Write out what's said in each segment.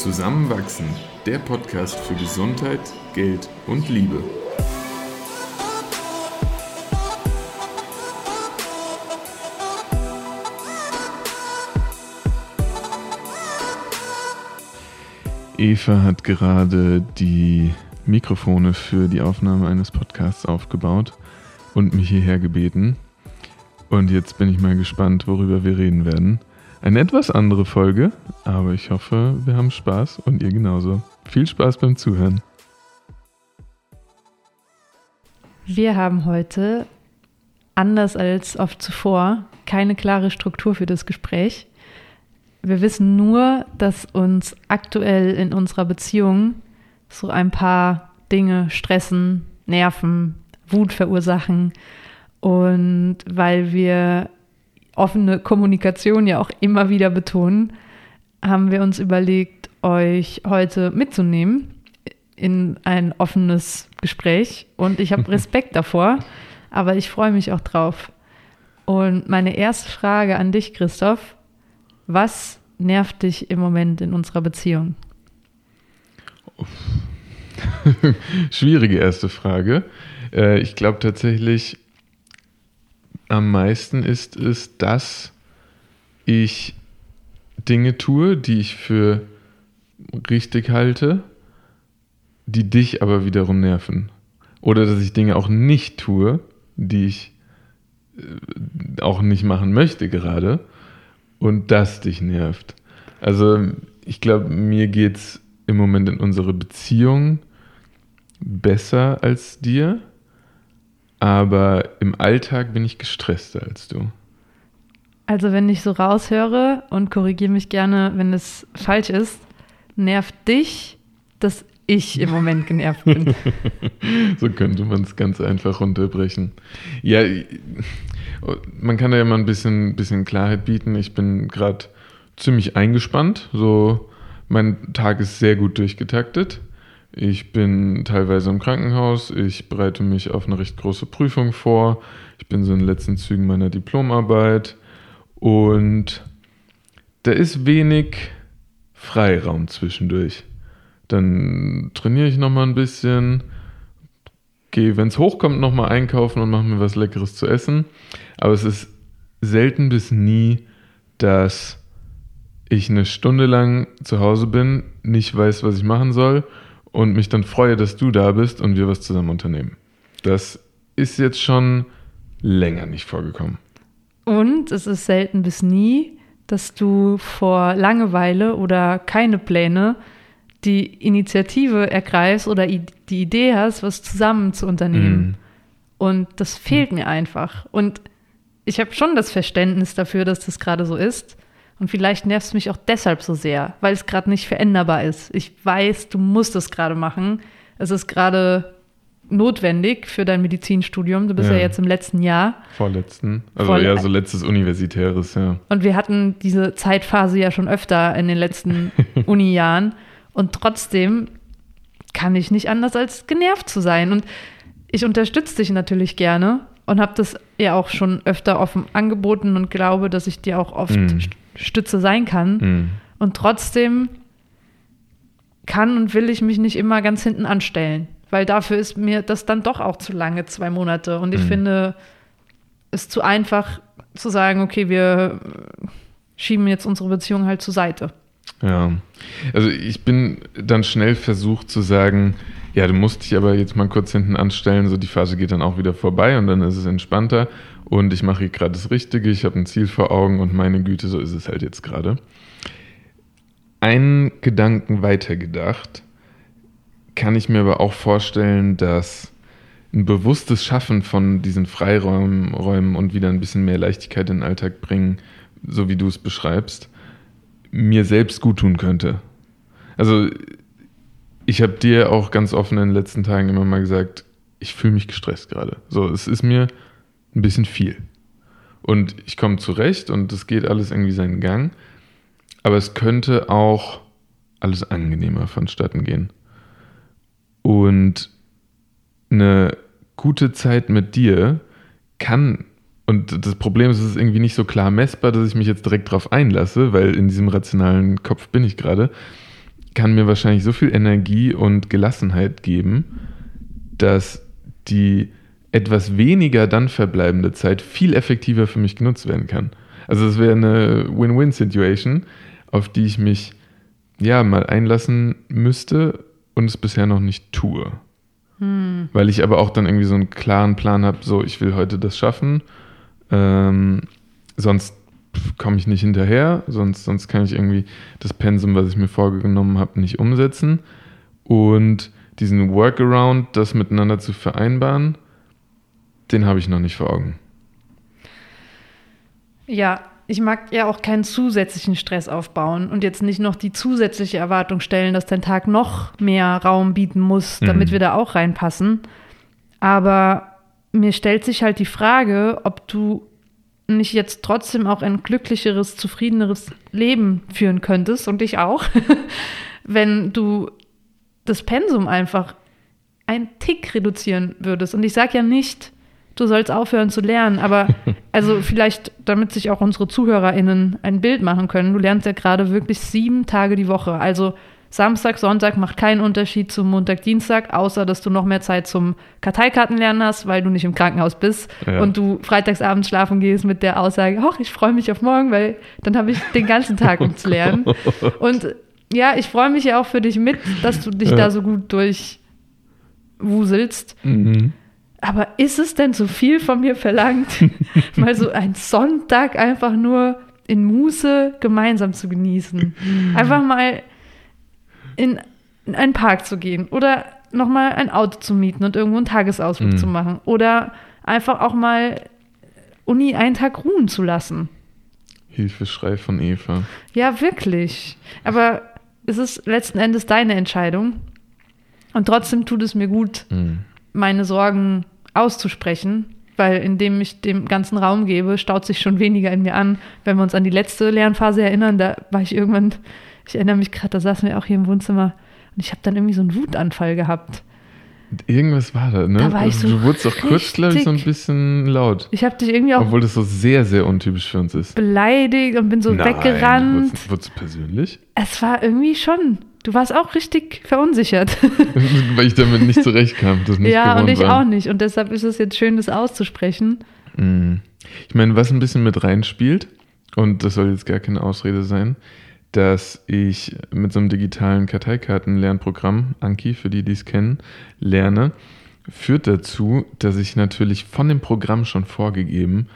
Zusammenwachsen, der Podcast für Gesundheit, Geld und Liebe. Eva hat gerade die Mikrofone für die Aufnahme eines Podcasts aufgebaut und mich hierher gebeten. Und jetzt bin ich mal gespannt, worüber wir reden werden. Eine etwas andere Folge, aber ich hoffe, wir haben Spaß und ihr genauso. Viel Spaß beim Zuhören. Wir haben heute, anders als oft zuvor, keine klare Struktur für das Gespräch. Wir wissen nur, dass uns aktuell in unserer Beziehung so ein paar Dinge stressen, nerven, Wut verursachen. Und weil wir offene Kommunikation ja auch immer wieder betonen, haben wir uns überlegt, euch heute mitzunehmen in ein offenes Gespräch. Und ich habe Respekt davor, aber ich freue mich auch drauf. Und meine erste Frage an dich, Christoph, was nervt dich im Moment in unserer Beziehung? Schwierige erste Frage. Äh, ich glaube tatsächlich, am meisten ist es, dass ich Dinge tue, die ich für richtig halte, die dich aber wiederum nerven. Oder dass ich Dinge auch nicht tue, die ich äh, auch nicht machen möchte gerade und das dich nervt. Also ich glaube, mir geht es im Moment in unserer Beziehung besser als dir, aber im Alltag bin ich gestresster als du. Also wenn ich so raushöre und korrigiere mich gerne, wenn es falsch ist, nervt dich, dass ich im Moment genervt bin. so könnte man es ganz einfach runterbrechen. Ja, man kann da ja mal ein bisschen, bisschen Klarheit bieten. Ich bin gerade ziemlich eingespannt. So, mein Tag ist sehr gut durchgetaktet. Ich bin teilweise im Krankenhaus. Ich bereite mich auf eine recht große Prüfung vor. Ich bin so in den letzten Zügen meiner Diplomarbeit. Und da ist wenig Freiraum zwischendurch. Dann trainiere ich nochmal ein bisschen, gehe, wenn es hochkommt, nochmal einkaufen und mache mir was Leckeres zu essen. Aber es ist selten bis nie, dass ich eine Stunde lang zu Hause bin, nicht weiß, was ich machen soll und mich dann freue, dass du da bist und wir was zusammen unternehmen. Das ist jetzt schon länger nicht vorgekommen. Und es ist selten bis nie, dass du vor Langeweile oder keine Pläne die Initiative ergreifst oder die Idee hast, was zusammen zu unternehmen. Mm. Und das fehlt mm. mir einfach. Und ich habe schon das Verständnis dafür, dass das gerade so ist. Und vielleicht nervt es mich auch deshalb so sehr, weil es gerade nicht veränderbar ist. Ich weiß, du musst es gerade machen. Es ist gerade notwendig für dein Medizinstudium. Du bist ja, ja jetzt im letzten Jahr. Vorletzten. Also Vorle ja, so letztes universitäres, ja. Und wir hatten diese Zeitphase ja schon öfter in den letzten Uni-Jahren. Und trotzdem kann ich nicht anders als genervt zu sein. Und ich unterstütze dich natürlich gerne und habe das ja auch schon öfter offen angeboten und glaube, dass ich dir auch oft mm. Stütze sein kann. Mm. Und trotzdem kann und will ich mich nicht immer ganz hinten anstellen, weil dafür ist mir das dann doch auch zu lange, zwei Monate. Und ich mm. finde es zu einfach zu sagen, okay, wir schieben jetzt unsere Beziehung halt zur Seite. Ja, also ich bin dann schnell versucht zu sagen, ja, du musst dich aber jetzt mal kurz hinten anstellen, so die Phase geht dann auch wieder vorbei und dann ist es entspannter und ich mache gerade das Richtige, ich habe ein Ziel vor Augen und meine Güte, so ist es halt jetzt gerade. Einen Gedanken weitergedacht, kann ich mir aber auch vorstellen, dass ein bewusstes Schaffen von diesen Freiräumen Räumen und wieder ein bisschen mehr Leichtigkeit in den Alltag bringen, so wie du es beschreibst, mir selbst gut tun könnte. Also ich habe dir auch ganz offen in den letzten Tagen immer mal gesagt, ich fühle mich gestresst gerade. So, es ist mir ein bisschen viel. Und ich komme zurecht und es geht alles irgendwie seinen Gang. Aber es könnte auch alles angenehmer vonstatten gehen. Und eine gute Zeit mit dir kann, und das Problem ist, es ist irgendwie nicht so klar messbar, dass ich mich jetzt direkt darauf einlasse, weil in diesem rationalen Kopf bin ich gerade. kann mir wahrscheinlich so viel Energie und Gelassenheit geben, dass die etwas weniger dann verbleibende Zeit viel effektiver für mich genutzt werden kann. Also es wäre eine Win-Win-Situation, auf die ich mich ja mal einlassen müsste und es bisher noch nicht tue. Hm. Weil ich aber auch dann irgendwie so einen klaren Plan habe, so ich will heute das schaffen, ähm, sonst komme ich nicht hinterher, sonst, sonst kann ich irgendwie das Pensum, was ich mir vorgenommen habe, nicht umsetzen. Und diesen Workaround, das miteinander zu vereinbaren, den habe ich noch nicht vor Augen. Ja, ich mag ja auch keinen zusätzlichen Stress aufbauen und jetzt nicht noch die zusätzliche Erwartung stellen, dass dein Tag noch mehr Raum bieten muss, damit mhm. wir da auch reinpassen. Aber mir stellt sich halt die Frage, ob du nicht jetzt trotzdem auch ein glücklicheres, zufriedeneres Leben führen könntest und ich auch, wenn du das Pensum einfach ein Tick reduzieren würdest. Und ich sage ja nicht, du sollst aufhören zu lernen, aber also vielleicht, damit sich auch unsere ZuhörerInnen ein Bild machen können, du lernst ja gerade wirklich sieben Tage die Woche. Also Samstag, Sonntag macht keinen Unterschied zum Montag, Dienstag, außer dass du noch mehr Zeit zum Karteikartenlernen hast, weil du nicht im Krankenhaus bist ja. und du freitagsabends schlafen gehst mit der Aussage, ach, ich freue mich auf morgen, weil dann habe ich den ganzen Tag, um zu lernen. Und ja, ich freue mich ja auch für dich mit, dass du dich ja. da so gut durchwuselst. Mhm. Aber ist es denn so viel von mir verlangt, mal so einen Sonntag einfach nur in Muße gemeinsam zu genießen? Einfach mal in, in einen Park zu gehen oder nochmal ein Auto zu mieten und irgendwo einen Tagesausflug mhm. zu machen oder einfach auch mal Uni einen Tag ruhen zu lassen. Hilfeschrei von Eva. Ja, wirklich. Aber es ist letzten Endes deine Entscheidung. Und trotzdem tut es mir gut, mhm. Meine Sorgen auszusprechen, weil indem ich dem ganzen Raum gebe, staut sich schon weniger in mir an. Wenn wir uns an die letzte Lernphase erinnern, da war ich irgendwann ich erinnere mich gerade, da saßen wir auch hier im Wohnzimmer und ich habe dann irgendwie so einen Wutanfall gehabt. Irgendwas war da, ne? Da war ich so du wurdest auch kurz, glaube ich, so ein bisschen laut. Ich habe dich irgendwie auch. Obwohl das so sehr, sehr untypisch für uns ist. Beleidigt und bin so Nein, weggerannt. Wurdest du persönlich? Es war irgendwie schon. Du warst auch richtig verunsichert. Weil ich damit nicht zurechtkam. Das nicht ja, und ich war. auch nicht. Und deshalb ist es jetzt schön, das auszusprechen. Mhm. Ich meine, was ein bisschen mit reinspielt, und das soll jetzt gar keine Ausrede sein, dass ich mit so einem digitalen Karteikarten-Lernprogramm, Anki, für die, die es kennen, lerne, führt dazu, dass ich natürlich von dem Programm schon vorgegeben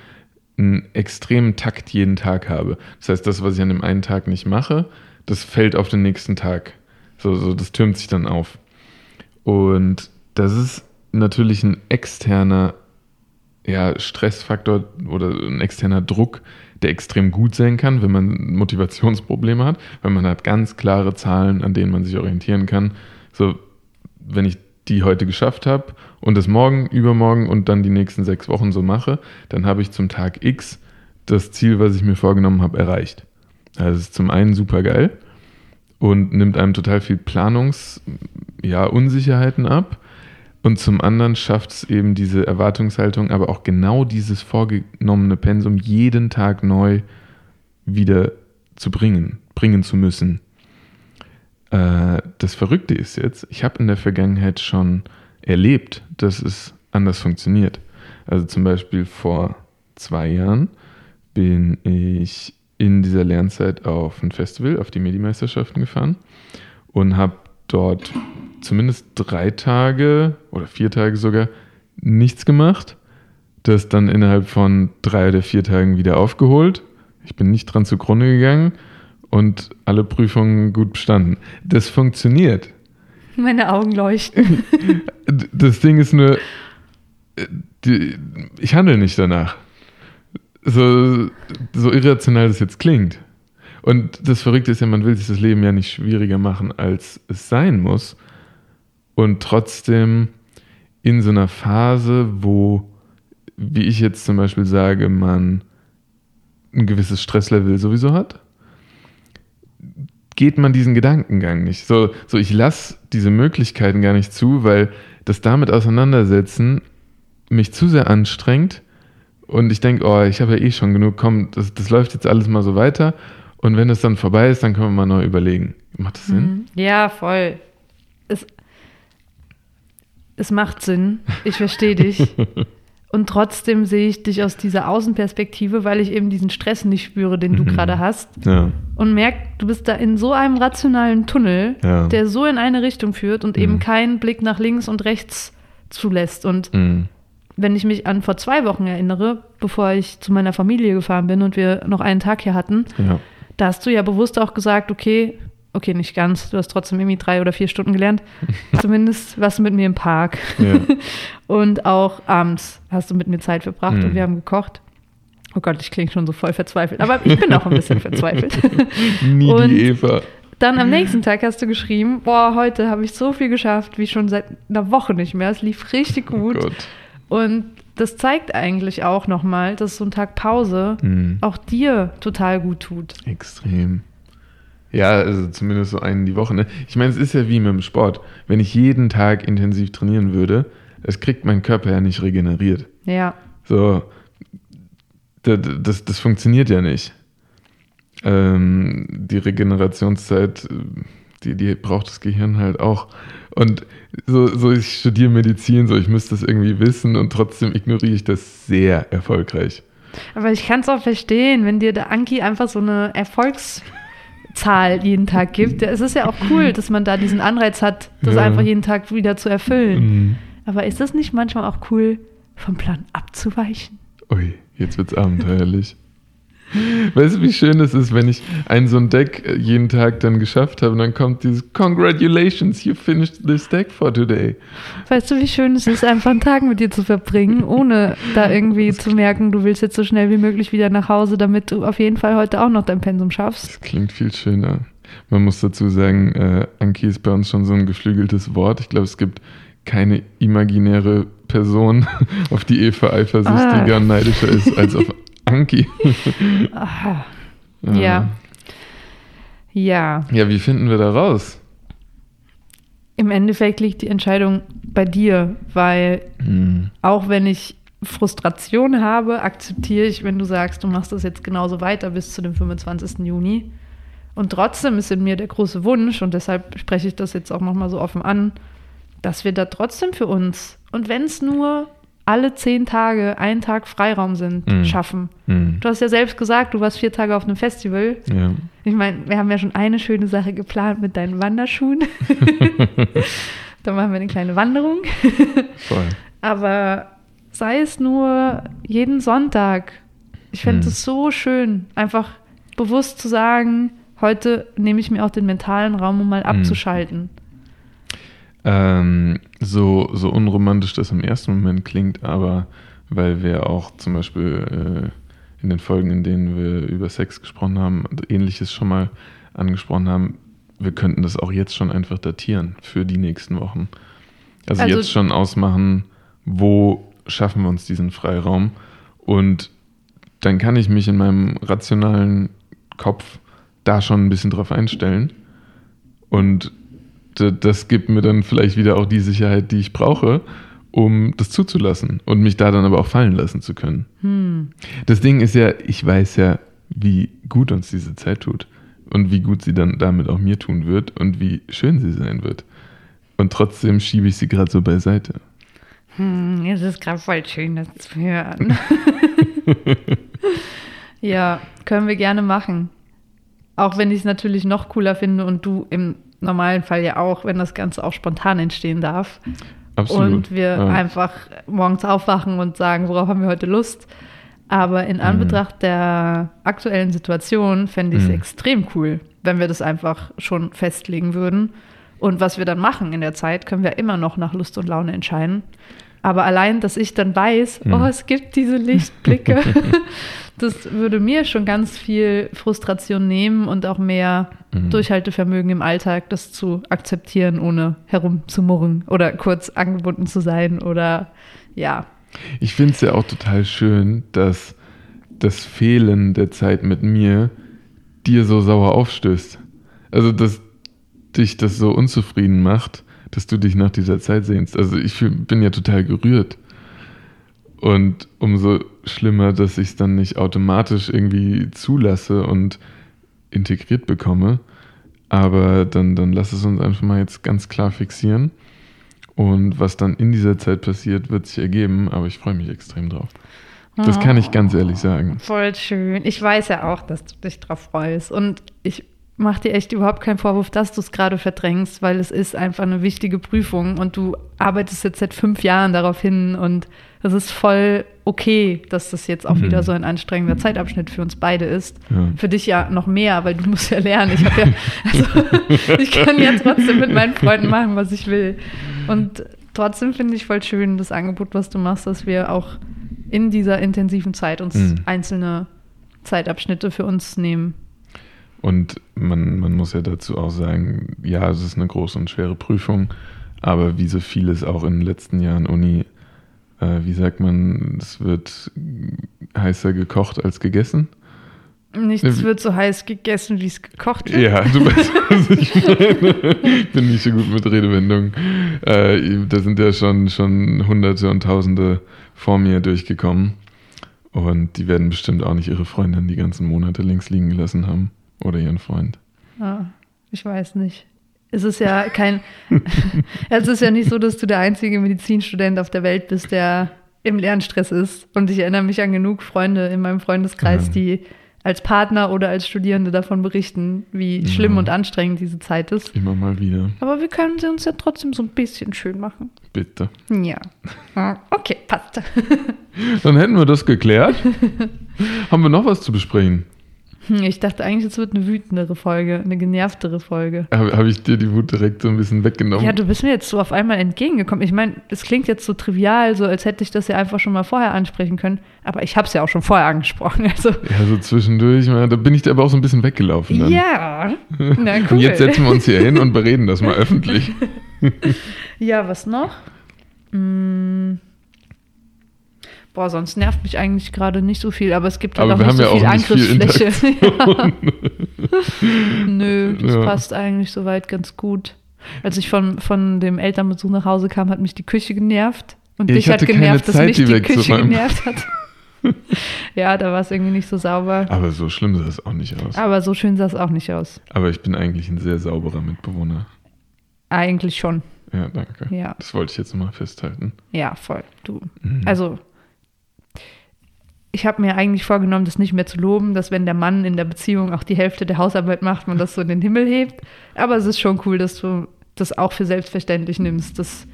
einen extremen Takt jeden Tag habe. Das heißt, das, was ich an dem einen Tag nicht mache, das fällt auf den nächsten Tag. So, so das türmt sich dann auf. Und das ist natürlich ein externer ja, Stressfaktor oder ein externer Druck, der extrem gut sein kann, wenn man Motivationsprobleme hat, weil man hat ganz klare Zahlen, an denen man sich orientieren kann. So, wenn ich die heute geschafft habe und das morgen, übermorgen und dann die nächsten sechs Wochen so mache, dann habe ich zum Tag X das Ziel, was ich mir vorgenommen habe, erreicht. Also es ist zum einen super geil und nimmt einem total viel Planungs, ja, ab. Und zum anderen schafft es eben diese Erwartungshaltung, aber auch genau dieses vorgenommene Pensum jeden Tag neu wieder zu bringen, bringen zu müssen. Äh, das Verrückte ist jetzt, ich habe in der Vergangenheit schon erlebt, dass es anders funktioniert. Also zum Beispiel vor zwei Jahren bin ich in dieser Lernzeit auf ein Festival, auf die Medimeisterschaften gefahren und habe dort zumindest drei Tage oder vier Tage sogar nichts gemacht. Das dann innerhalb von drei oder vier Tagen wieder aufgeholt. Ich bin nicht dran zugrunde gegangen und alle Prüfungen gut bestanden. Das funktioniert. Meine Augen leuchten. Das Ding ist nur, ich handle nicht danach. So, so irrational das jetzt klingt. Und das Verrückte ist ja, man will sich das Leben ja nicht schwieriger machen, als es sein muss. Und trotzdem in so einer Phase, wo, wie ich jetzt zum Beispiel sage, man ein gewisses Stresslevel sowieso hat, geht man diesen Gedankengang nicht. So, so ich lasse diese Möglichkeiten gar nicht zu, weil das damit auseinandersetzen mich zu sehr anstrengt und ich denke, oh, ich habe ja eh schon genug, komm, das, das läuft jetzt alles mal so weiter und wenn es dann vorbei ist, dann können wir mal neu überlegen. Macht das Sinn? Mhm. Ja, voll. Es, es macht Sinn. Ich verstehe dich. Und trotzdem sehe ich dich aus dieser Außenperspektive, weil ich eben diesen Stress nicht spüre, den du Mhm. gerade hast. Ja. Und merke, du bist da in so einem rationalen Tunnel, Ja. der so in eine Richtung führt und eben Mhm. keinen Blick nach links und rechts zulässt. Und Mhm. Wenn ich mich an vor zwei Wochen erinnere, bevor ich zu meiner Familie gefahren bin und wir noch einen Tag hier hatten, Ja. da hast du ja bewusst auch gesagt, okay, okay, nicht ganz, du hast trotzdem irgendwie drei oder vier Stunden gelernt. Zumindest warst du mit mir im Park. Ja. Und auch abends hast du mit mir Zeit verbracht Mhm. und wir haben gekocht. Oh Gott, ich klinge schon so voll verzweifelt. Aber ich bin auch ein bisschen verzweifelt. Nie Und- die Eva. Dann am nächsten Tag hast du geschrieben, boah, heute habe ich so viel geschafft, wie schon seit einer Woche nicht mehr. Es lief richtig Oh gut. Gott. Und das zeigt eigentlich auch nochmal, dass so ein Tag Pause Mhm. auch dir total gut tut. Extrem. Ja, also zumindest so einen die Woche. Ne? Ich meine, es ist ja wie mit dem Sport. Wenn ich jeden Tag intensiv trainieren würde, das kriegt mein Körper ja nicht regeneriert. Ja, So, das, das, das funktioniert ja nicht. Ähm, die Regenerationszeit, äh, die, die braucht das Gehirn halt auch. Und so, so ich studiere Medizin, so ich müsste das irgendwie wissen und trotzdem ignoriere ich das sehr erfolgreich. aber ich kann es auch verstehen, wenn dir der Anki einfach so eine Erfolgszahl jeden Tag gibt. Es ist ja auch cool, dass man da diesen Anreiz hat, das Ja. einfach jeden Tag wieder zu erfüllen. Mhm. Aber ist das nicht manchmal auch cool, vom Plan abzuweichen? Ui, jetzt wird's abenteuerlich. Weißt du, wie schön es ist, wenn ich ein so ein Deck äh, jeden Tag dann geschafft habe und dann kommt dieses Congratulations, you finished this deck for today. Weißt du, wie schön es ist, einfach einen Tag mit dir zu verbringen, ohne da irgendwie zu merken, du willst jetzt so schnell wie möglich wieder nach Hause, damit du auf jeden Fall heute auch noch dein Pensum schaffst. Das klingt viel schöner. Man muss dazu sagen, äh, Anki ist bei uns schon so ein geflügeltes Wort. Ich glaube, es gibt keine imaginäre Person, auf die Eva eifersüchtiger Ah. und neidischer ist als auf Anki. Aha. Ja. Ja, Ja, wie finden wir da raus? im Endeffekt liegt die Entscheidung bei dir, weil Hm. auch wenn ich Frustration habe, akzeptiere ich, wenn du sagst, du machst das jetzt genauso weiter bis zu dem 25. Juni. Und trotzdem ist in mir der große Wunsch, und deshalb spreche ich das jetzt auch nochmal so offen an, dass wir da trotzdem für uns, und wenn es nur alle zehn Tage ein Tag Freiraum sind, Mhm. schaffen. Hm. Du hast ja selbst gesagt, du warst vier Tage auf einem Festival. Ja. Ich meine, wir haben ja schon eine schöne Sache geplant mit deinen Wanderschuhen. da machen wir eine kleine Wanderung. Voll. Aber sei es nur jeden Sonntag. Ich fände Hm. es so schön, einfach bewusst zu sagen, heute nehme ich mir auch den mentalen Raum, um mal Hm. abzuschalten. Ähm, so, so unromantisch das im ersten Moment klingt, aber weil wir auch zum Beispiel äh, in den Folgen, in denen wir über Sex gesprochen haben, und ähnliches schon mal angesprochen haben, wir könnten das auch jetzt schon einfach datieren für die nächsten Wochen. Also, Also- jetzt schon ausmachen, wo schaffen wir uns diesen Freiraum und dann kann ich mich in meinem rationalen Kopf da schon ein bisschen drauf einstellen und das gibt mir dann vielleicht wieder auch die Sicherheit, die ich brauche, um das zuzulassen und mich da dann aber auch fallen lassen zu können. Hm. Das Ding ist ja, ich weiß ja, wie gut uns diese Zeit tut und wie gut sie dann damit auch mir tun wird und wie schön sie sein wird. Und trotzdem schiebe ich sie gerade so beiseite. Hm, es ist gerade voll schön, das zu hören. ja, können wir gerne machen. Auch wenn ich es natürlich noch cooler finde und du im normalen Fall ja auch, wenn das Ganze auch spontan entstehen darf. Absolut. Und wir Ja. einfach morgens aufwachen und sagen, worauf haben wir heute Lust. Aber in Anbetracht der aktuellen Situation fände ich es Mhm. extrem cool, wenn wir das einfach schon festlegen würden. Und was wir dann machen in der Zeit, können wir immer noch nach Lust und Laune entscheiden. Aber allein, dass ich dann weiß, Mhm. oh, es gibt diese Lichtblicke, das würde mir schon ganz viel Frustration nehmen und auch mehr Mhm. Durchhaltevermögen im Alltag, das zu akzeptieren, ohne herumzumurren oder kurz angebunden zu sein oder ja. Ich finde es ja auch total schön, dass das Fehlen der Zeit mit mir dir so sauer aufstößt. Also, dass dich das so unzufrieden macht, dass du dich nach dieser Zeit sehnst. Also, ich bin ja total gerührt. Und umso schlimmer, dass ich es dann nicht automatisch irgendwie zulasse und integriert bekomme. Aber dann, dann lass es uns einfach mal jetzt ganz klar fixieren. Und was dann in dieser Zeit passiert, wird sich ergeben. Aber ich freue mich extrem drauf. Das kann ich ganz ehrlich sagen. Voll schön. Ich weiß ja auch, dass du dich drauf freust. Und ich mache dir echt überhaupt keinen Vorwurf, dass du es gerade verdrängst, weil es ist einfach eine wichtige Prüfung und du arbeitest jetzt seit fünf Jahren darauf hin und es ist voll okay, dass das jetzt auch mhm. wieder so ein anstrengender Zeitabschnitt für uns beide ist. Ja. Für dich ja noch mehr, weil du musst ja lernen. Ich habe ja, also ich kann ja trotzdem mit meinen Freunden machen, was ich will. Und trotzdem finde ich voll schön das Angebot, was du machst, dass wir auch in dieser intensiven Zeit uns mhm. einzelne Zeitabschnitte für uns nehmen. Und man, man muss ja dazu auch sagen, ja, es ist eine große und schwere Prüfung, aber wie so vieles auch in den letzten Jahren Uni, äh, wie sagt man, es wird heißer gekocht als gegessen. Nichts wird so heiß gegessen, wie es gekocht wird. Ja, du weißt, was ich meine. Ich bin nicht so gut mit Redewendungen. Äh, da sind ja schon, schon Hunderte und Tausende vor mir durchgekommen. Und die werden bestimmt auch nicht ihre Freundin die ganzen Monate links liegen gelassen haben. Oder ihren Freund. Ah, ich weiß nicht. Es ist ja kein. es ist ja nicht so, dass du der einzige Medizinstudent auf der Welt bist, der im Lernstress ist. Und ich erinnere mich an genug Freunde in meinem Freundeskreis, ja. die als Partner oder als Studierende davon berichten, wie ja. schlimm und anstrengend diese Zeit ist. Immer mal wieder. Aber wir können sie uns ja trotzdem so ein bisschen schön machen. Bitte. Ja. Okay, passt. Dann hätten wir das geklärt. Haben wir noch was zu besprechen? Hm, ich dachte eigentlich, es wird eine wütendere Folge, eine genervtere Folge. Habe hab ich dir die Wut direkt so ein bisschen weggenommen? Ja, du bist mir jetzt so auf einmal entgegengekommen. Ich meine, es klingt jetzt so trivial, so als hätte ich das ja einfach schon mal vorher ansprechen können. Aber ich habe es ja auch schon vorher angesprochen. Also. Ja, so zwischendurch, da bin ich dir aber auch so ein bisschen weggelaufen. Dann. Ja, na cool. Und jetzt setzen wir uns hier hin und bereden das mal öffentlich. ja, was noch? Hm. Boah, sonst nervt mich eigentlich gerade nicht so viel, aber es gibt halt aber auch nicht so viel Angriffsfläche. Viel ja. Nö, das ja. passt eigentlich soweit ganz gut. Als ich von, von dem Elternbesuch nach Hause kam, hat mich die Küche genervt. Und ja, dich hat genervt, Zeit, dass mich die, die Küche genervt hat. ja, da war es irgendwie nicht so sauber. Aber so schlimm sah es auch nicht aus. Aber so schön sah es auch nicht aus. Aber ich bin eigentlich ein sehr sauberer Mitbewohner. Eigentlich schon. Ja, danke. Ja. Das wollte ich jetzt nochmal festhalten. Ja, voll. Du. Mhm. Also ich habe mir eigentlich vorgenommen, das nicht mehr zu loben, dass wenn der Mann in der Beziehung auch die Hälfte der Hausarbeit macht, man das so in den Himmel hebt. Aber es ist schon cool, dass du das auch für selbstverständlich nimmst, dass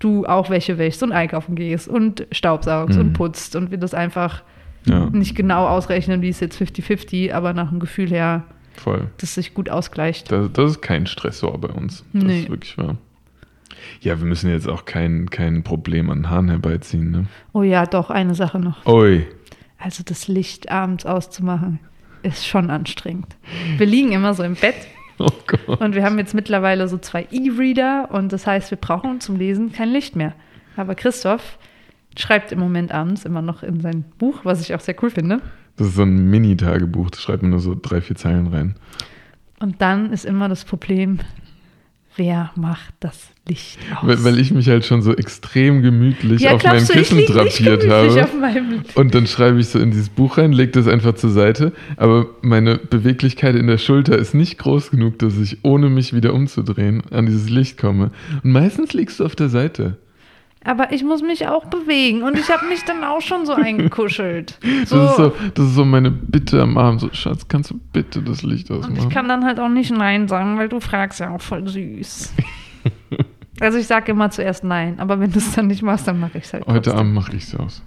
du auch Wäsche wäschst und einkaufen gehst und staubsaugst mhm. und putzt und wir das einfach ja. nicht genau ausrechnen, wie es jetzt 50-50, aber nach dem Gefühl her, Voll. dass sich gut ausgleicht. Das, das ist kein Stressor bei uns. Das nee. ist wirklich wahr. Ja, wir müssen jetzt auch kein, kein Problem an Haaren herbeiziehen. Ne? Oh ja, doch, eine Sache noch. Ui. Also das Licht abends auszumachen, ist schon anstrengend. Wir liegen immer so im Bett. Oh Gott. Und wir haben jetzt mittlerweile so zwei E-Reader und das heißt, wir brauchen zum Lesen kein Licht mehr. Aber Christoph schreibt im Moment abends immer noch in sein Buch, was ich auch sehr cool finde. Das ist so ein Mini-Tagebuch, da schreibt man nur so drei, vier Zeilen rein. Und dann ist immer das Problem, wer macht das Licht aus? Weil, weil ich mich halt schon so extrem gemütlich ja, auf mein Kissen drapiert habe. Und dann schreibe ich so in dieses Buch rein, lege das einfach zur Seite. Aber meine Beweglichkeit in der Schulter ist nicht groß genug, dass ich ohne mich wieder umzudrehen an dieses Licht komme. Und meistens liegst du auf der Seite. Aber ich muss mich auch bewegen und ich habe mich dann auch schon so eingekuschelt. So. Das, ist so, das ist so meine Bitte am Abend. So, Schatz, kannst du bitte das Licht ausmachen? Und ich kann dann halt auch nicht Nein sagen, weil du fragst ja auch voll süß. also ich sage immer zuerst Nein, aber wenn du es dann nicht machst, dann mache ich es halt. Heute trotzdem. Abend mache ich es aus.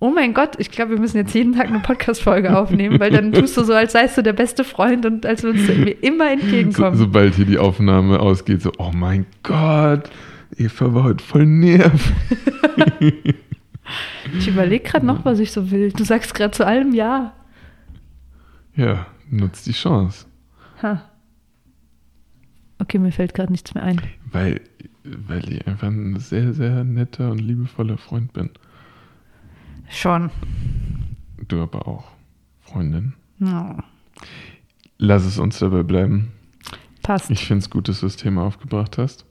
Oh mein Gott, ich glaube, wir müssen jetzt jeden Tag eine Podcast-Folge aufnehmen, weil dann tust du so, als seist du der beste Freund und als würdest du mir immer entgegenkommen. So, sobald hier die Aufnahme ausgeht, so, oh mein Gott, Eva war heute voll nerv. ich überlege gerade noch, was ich so will. Du sagst gerade zu allem Ja. Ja, nutzt die Chance. Ha. Okay, mir fällt gerade nichts mehr ein. Weil, weil ich einfach ein sehr, sehr netter und liebevoller Freund bin. Schon. Du aber auch, Freundin. No. Lass es uns dabei bleiben. Passt. Ich finde es gut, dass du das Thema aufgebracht hast.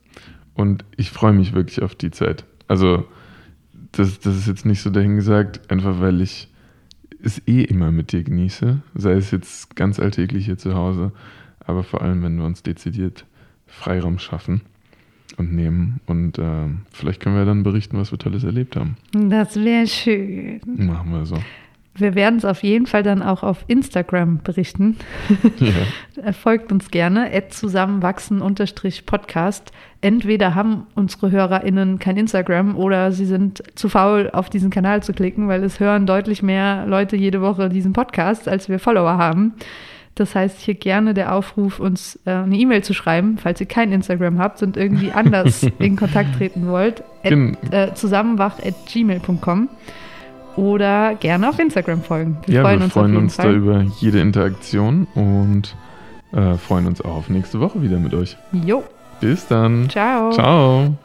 Und ich freue mich wirklich auf die Zeit. Also, das, das ist jetzt nicht so dahingesagt, einfach weil ich es eh immer mit dir genieße. Sei es jetzt ganz alltäglich hier zu Hause, aber vor allem, wenn wir uns dezidiert Freiraum schaffen und nehmen. Und äh, vielleicht können wir dann berichten, was wir Tolles erlebt haben. Das wäre schön. Machen wir so. Wir werden es auf jeden Fall dann auch auf Instagram berichten. Ja. Folgt uns gerne, zusammenwachsen-podcast. Entweder haben unsere HörerInnen kein Instagram oder sie sind zu faul, auf diesen Kanal zu klicken, weil es hören deutlich mehr Leute jede Woche diesen Podcast, als wir Follower haben. Das heißt, hier gerne der Aufruf, uns äh, eine E-Mail zu schreiben, falls ihr kein Instagram habt und irgendwie anders in Kontakt treten wollt. At, äh, zusammenwach.gmail.com oder gerne auf Instagram folgen. Wir ja, freuen wir uns freuen uns Fall. da über jede Interaktion und äh, freuen uns auch auf nächste Woche wieder mit euch. Jo. Bis dann. Ciao. Ciao.